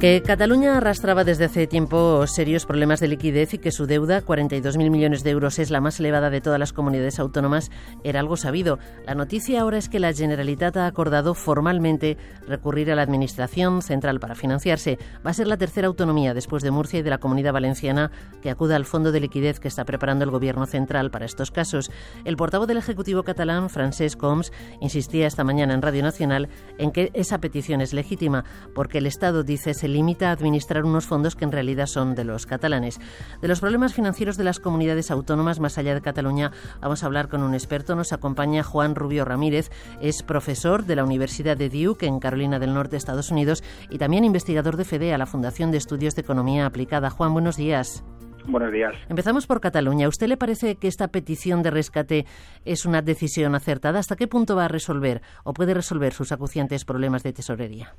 Que Cataluña arrastraba desde hace tiempo serios problemas de liquidez y que su deuda, 42.000 millones de euros, es la más elevada de todas las comunidades autónomas, era algo sabido. La noticia ahora es que la Generalitat ha acordado formalmente recurrir a la Administración Central para financiarse. Va a ser la tercera autonomía después de Murcia y de la Comunidad Valenciana que acuda al fondo de liquidez que está preparando el Gobierno central para estos casos. El portavoz del Ejecutivo catalán, Francesc Homs, insistía esta mañana en Radio Nacional en que esa petición es legítima porque el Estado dice se limita a administrar unos fondos que en realidad son de los catalanes. De los problemas financieros de las comunidades autónomas más allá de Cataluña vamos a hablar con un experto. Nos acompaña Juan Rubio Ramírez, es profesor de la Universidad de Duke en Carolina del Norte, Estados Unidos, y también investigador de FEDEA, la Fundación de Estudios de Economía Aplicada. Juan, buenos días. Buenos días. Empezamos por Cataluña. ¿A usted le parece que esta petición de rescate es una decisión acertada? ¿Hasta qué punto va a resolver o puede resolver sus acuciantes problemas de tesorería?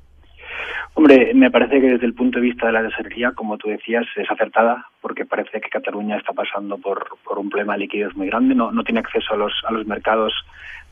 Hombre, me parece que desde el punto de vista de la tesorería, como tú decías, es acertada porque parece que Cataluña está pasando por, por un problema de liquidez muy grande, no, no tiene acceso a los, a los mercados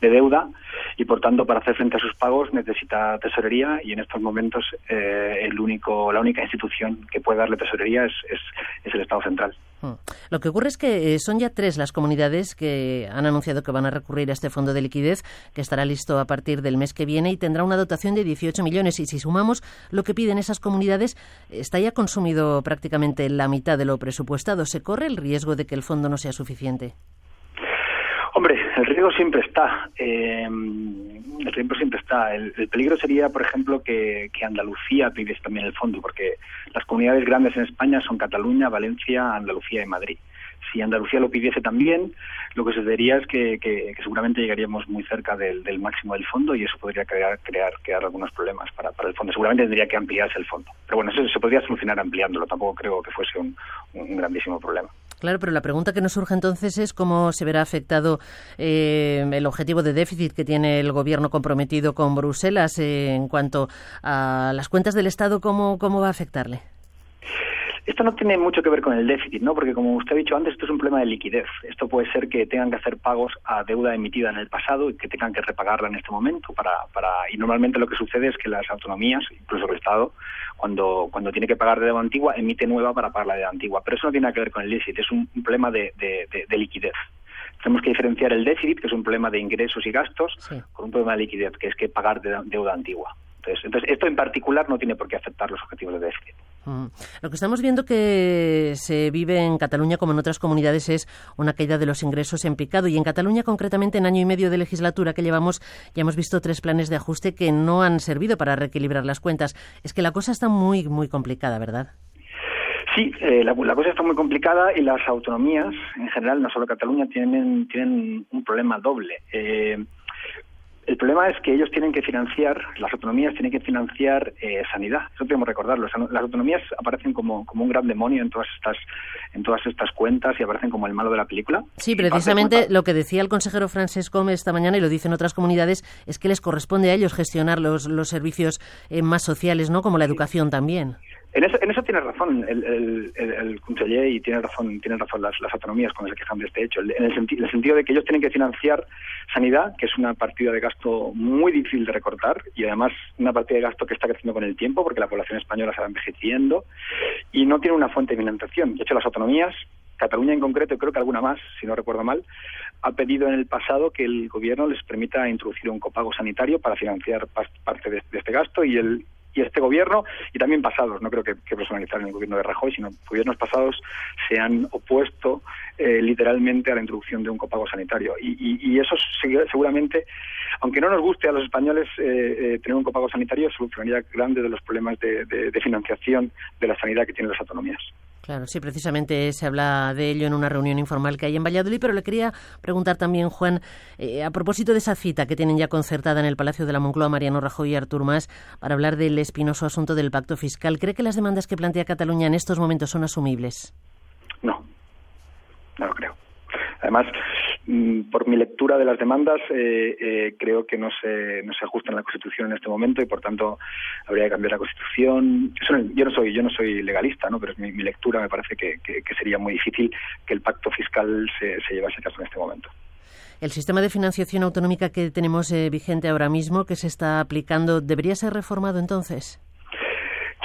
de deuda y por tanto para hacer frente a sus pagos necesita tesorería y en estos momentos eh, el único la única institución que puede darle tesorería es, es, el Estado central. Hmm. Lo que ocurre es que eh, son ya tres las comunidades que han anunciado que van a recurrir a este fondo de liquidez, que estará listo a partir del mes que viene y tendrá una dotación de 18 millones. Y si sumamos lo que piden esas comunidades, está ya consumido prácticamente la mitad de lo presupuestado. ¿Se corre el riesgo de que el fondo no sea suficiente? Hombre, el riesgo siempre está. Eh, el riesgo siempre está. El, el, peligro sería, por ejemplo, que, Andalucía pidiese también el fondo, porque las comunidades grandes en España son Cataluña, Valencia, Andalucía y Madrid. Si Andalucía lo pidiese también, lo que sucedería es que, seguramente llegaríamos muy cerca del, del, máximo del fondo y eso podría crear, crear, crear algunos problemas para, para, el fondo. Seguramente tendría que ampliarse el fondo. Pero bueno, eso se podría solucionar ampliándolo. Tampoco creo que fuese un, un grandísimo problema. Claro, pero la pregunta que nos surge entonces es cómo se verá afectado eh, el objetivo de déficit que tiene el gobierno comprometido con Bruselas eh, en cuanto a las cuentas del Estado, cómo, cómo va a afectarle. Esto no tiene mucho que ver con el déficit, ¿no? Porque como usted ha dicho antes, esto es un problema de liquidez. Esto puede ser que tengan que hacer pagos a deuda emitida en el pasado y que tengan que repagarla en este momento para, para y normalmente lo que sucede es que las autonomías, incluso el Estado, cuando cuando tiene que pagar de deuda antigua, emite nueva para pagar la deuda antigua. Pero eso no tiene nada que ver con el déficit, es un, problema de, de, de, de liquidez tenemos que diferenciar el déficit, que es un problema de ingresos y gastos, sí. con un problema de liquidez, que es que pagar de deuda antigua. Entonces, entonces, esto en particular no tiene por qué afectar los objetivos de déficit. Mm. Lo que estamos viendo que se vive en Cataluña como en otras comunidades es una caída de los ingresos en picado y en Cataluña concretamente en año y medio de legislatura que llevamos ya hemos visto tres planes de ajuste que no han servido para reequilibrar las cuentas. Es que la cosa está muy muy complicada, ¿verdad? Sí, eh, la, la, cosa está muy complicada y las autonomías, en general, no solo Cataluña, tienen, tienen un problema doble. Eh, el problema es que ellos tienen que financiar, las autonomías tienen que financiar eh, sanidad. Eso tenemos que recordarlo. Las autonomías aparecen como, como un gran demonio en todas estas en todas estas cuentas y aparecen como el malo de la película. Sí, precisamente lo que decía el consejero Francesc Gómez esta mañana y lo dicen otras comunidades es que les corresponde a ellos gestionar los, los servicios eh, más sociales, ¿no? Como la educación también. En eso, en eso tiene razón el, el, el, el conseller y tiene razón, tienen razón las, las autonomías cuando se quejan de este hecho, en el, el sentido de que ellos tienen que financiar sanidad, que es una partida de gasto muy difícil de recortar y además una partida de gasto que está creciendo con el tiempo porque la población española se va envejeciendo y no tiene una fuente de financiación. De hecho, las autonomías Cataluña en concreto, creo que alguna más, si no recuerdo mal, ha pedido en el pasado que el gobierno les permita introducir un copago sanitario para financiar parte de este gasto y el y este gobierno y también pasados, no creo que, que personalizar en el gobierno de Rajoy, sino gobiernos pasados se han opuesto eh, literalmente a la introducción de un copago sanitario. Y, y, eso seguramente, aunque no nos guste a los españoles eh, eh, tener un copago sanitario, solucionaría grandes de los problemas de financiación de la sanidad que tienen las autonomías. Claro, sí, precisamente se habla de ello en una reunión informal que hay en Valladolid, pero le quería preguntar también, Juan, eh, a propósito de esa cita que tienen ya concertada en el Palacio de la Moncloa Mariano Rajoy y Artur Mas para hablar del espinoso asunto del pacto fiscal, ¿cree que las demandas que plantea Cataluña en estos momentos son asumibles? No, no lo creo. Además, por mi lectura de las demandas, eh, eh, creo que no se, no se ajustan a la Constitución en este momento y, por tanto, habría que cambiar la Constitución. yo no soy yo no soy legalista, ¿no? pero mi, lectura me parece que, sería muy difícil que el pacto fiscal se, se llevase a cabo en este momento. El sistema de financiación autonómica que tenemos eh, vigente ahora mismo, que se está aplicando, ¿debería ser reformado entonces?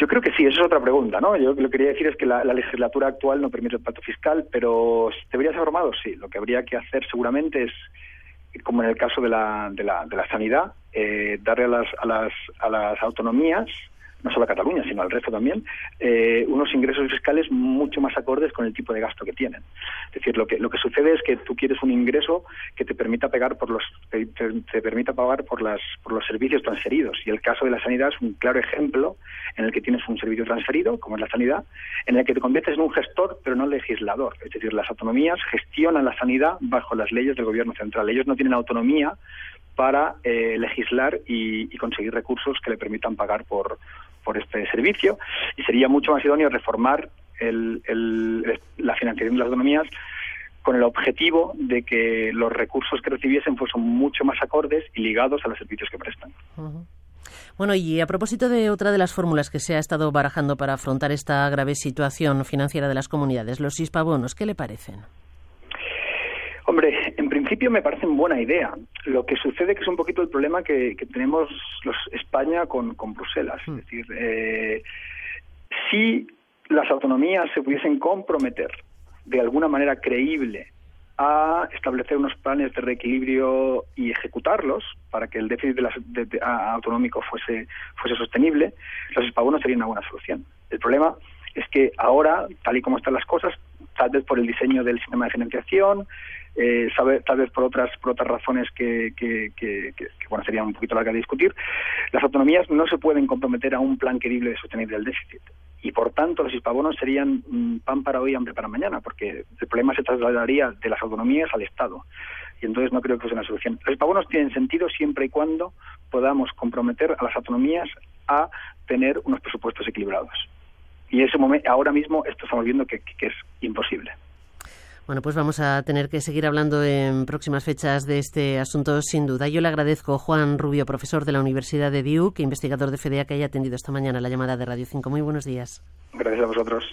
Yo creo que sí, esa es otra pregunta, ¿no? Yo lo que quería decir es que la, legislatura actual no permite el pacto fiscal, pero ¿debería ser formado? Sí. Lo que habría que hacer seguramente es, como en el caso de la, de la, de la sanidad, eh, darle a las, a, las, a las autonomías no solo a Cataluña, sino al resto también, eh, unos ingresos fiscales mucho más acordes con el tipo de gasto que tienen. Es decir, lo que lo que sucede es que tú quieres un ingreso que te permita pagar por los te, permita pagar por las por los servicios transferidos y el caso de la sanidad es un claro ejemplo en el que tienes un servicio transferido, como es la sanidad, en el que te conviertes en un gestor pero no legislador. Es decir, las autonomías gestionan la sanidad bajo las leyes del gobierno central. Ellos no tienen autonomía para eh, legislar y, conseguir recursos que le permitan pagar por, por este servicio y sería mucho más idóneo reformar la financiación de las autonomías con el objetivo de que los recursos que recibiesen fuesen mucho más acordes y ligados a los servicios que prestan. Bueno, y a propósito de otra de las fórmulas que se ha estado barajando para afrontar esta grave situación financiera de las comunidades, los hispabonos, ¿qué le parecen? Hombre, en principio me parecen buena idea. Lo que sucede que es un poquito el problema que, tenemos los España con, Bruselas. Es hmm. decir, eh, si las autonomías se pudiesen comprometer de alguna manera creíble a establecer unos planes de reequilibrio y ejecutarlos para que el déficit autonómico fuese, fuese sostenible, los espabonos serían una buena solución. El problema es que ahora, tal y como están las cosas, tal vez por el diseño del sistema de financiación, eh, tal vez por otras por otras razones que, que, bueno sería un poquito larga de discutir las autonomías no se pueden comprometer a un plan creíble de sostenible del déficit. Y por tanto los hispabonos serían mm, pan para hoy hambre para mañana porque el problema se trasladaría de las autonomías al Estado. Y entonces no creo que sea una solución. Los hispabonos tienen sentido siempre y cuando podamos comprometer a las autonomías a tener unos presupuestos equilibrados. Y ese momento ahora mismo esto estamos viendo que es imposible bueno, pues vamos a tener que seguir hablando en próximas fechas de este asunto, sin duda. Yo le agradezco, Juan Rubio, profesor de la Universidad de Duke, investigador de FEDEA, que haya atendido esta mañana la llamada de Radio 5. Muy buenos días. Gracias a vosotros.